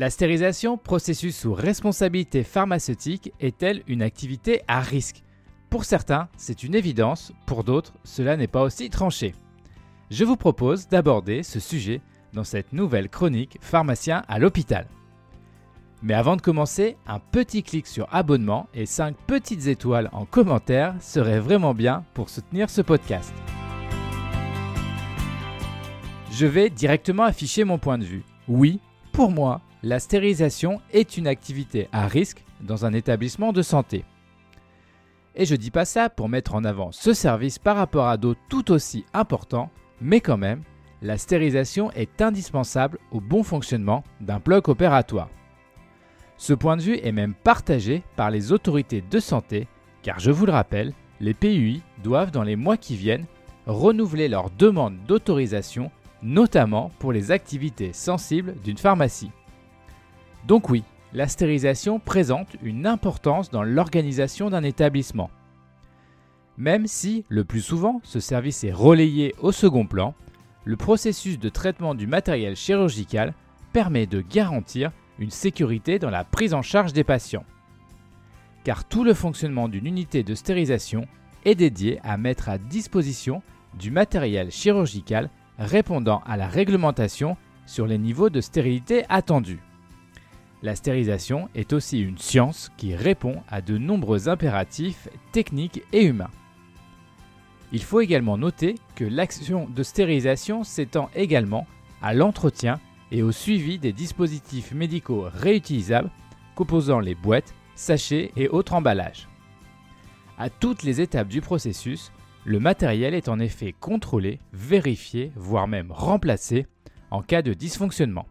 La stérilisation, processus sous responsabilité pharmaceutique, est-elle une activité à risque? Pour certains, c'est une évidence, pour d'autres, cela n'est pas aussi tranché. Je vous propose d'aborder ce sujet dans cette nouvelle chronique Pharmacien à l'hôpital. Mais avant de commencer, un petit clic sur abonnement et 5 petites étoiles en commentaire serait vraiment bien pour soutenir ce podcast. Je vais directement afficher mon point de vue. Oui, pour moi, la stérilisation est une activité à risque dans un établissement de santé. Et je dis pas ça pour mettre en avant ce service par rapport à d'autres tout aussi importants, mais quand même, la stérilisation est indispensable au bon fonctionnement d'un bloc opératoire. Ce point de vue est même partagé par les autorités de santé, car je vous le rappelle, les PUI doivent dans les mois qui viennent renouveler leur demande d'autorisation, notamment pour les activités sensibles d'une pharmacie. Donc oui, la stérilisation présente une importance dans l'organisation d'un établissement. Même si, le plus souvent, ce service est relayé au second plan, le processus de traitement du matériel chirurgical permet de garantir une sécurité dans la prise en charge des patients. Car tout le fonctionnement d'une unité de stérilisation est dédié à mettre à disposition du matériel chirurgical répondant à la réglementation sur les niveaux de stérilité attendus. La stérilisation est aussi une science qui répond à de nombreux impératifs techniques et humains. Il faut également noter que l'action de stérilisation s'étend également à l'entretien et au suivi des dispositifs médicaux réutilisables composant les boîtes, sachets et autres emballages. À toutes les étapes du processus, le matériel est en effet contrôlé, vérifié, voire même remplacé en cas de dysfonctionnement.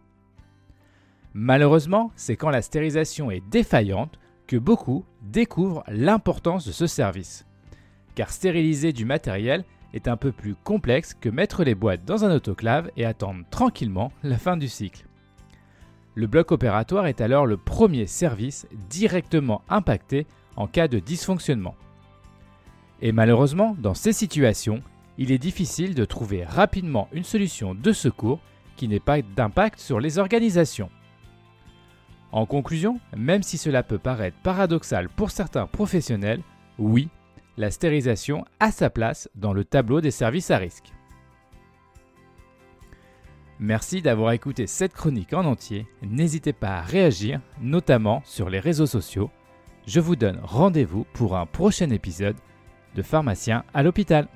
Malheureusement, c'est quand la stérilisation est défaillante que beaucoup découvrent l'importance de ce service car stériliser du matériel est un peu plus complexe que mettre les boîtes dans un autoclave et attendre tranquillement la fin du cycle. Le bloc opératoire est alors le premier service directement impacté en cas de dysfonctionnement. Et malheureusement, dans ces situations, il est difficile de trouver rapidement une solution de secours qui n'ait pas d'impact sur les organisations. En conclusion, même si cela peut paraître paradoxal pour certains professionnels, oui, la stérilisation a sa place dans le tableau des services à risque. Merci d'avoir écouté cette chronique en entier. N'hésitez pas à réagir, notamment sur les réseaux sociaux. Je vous donne rendez-vous pour un prochain épisode de Pharmacien à l'hôpital.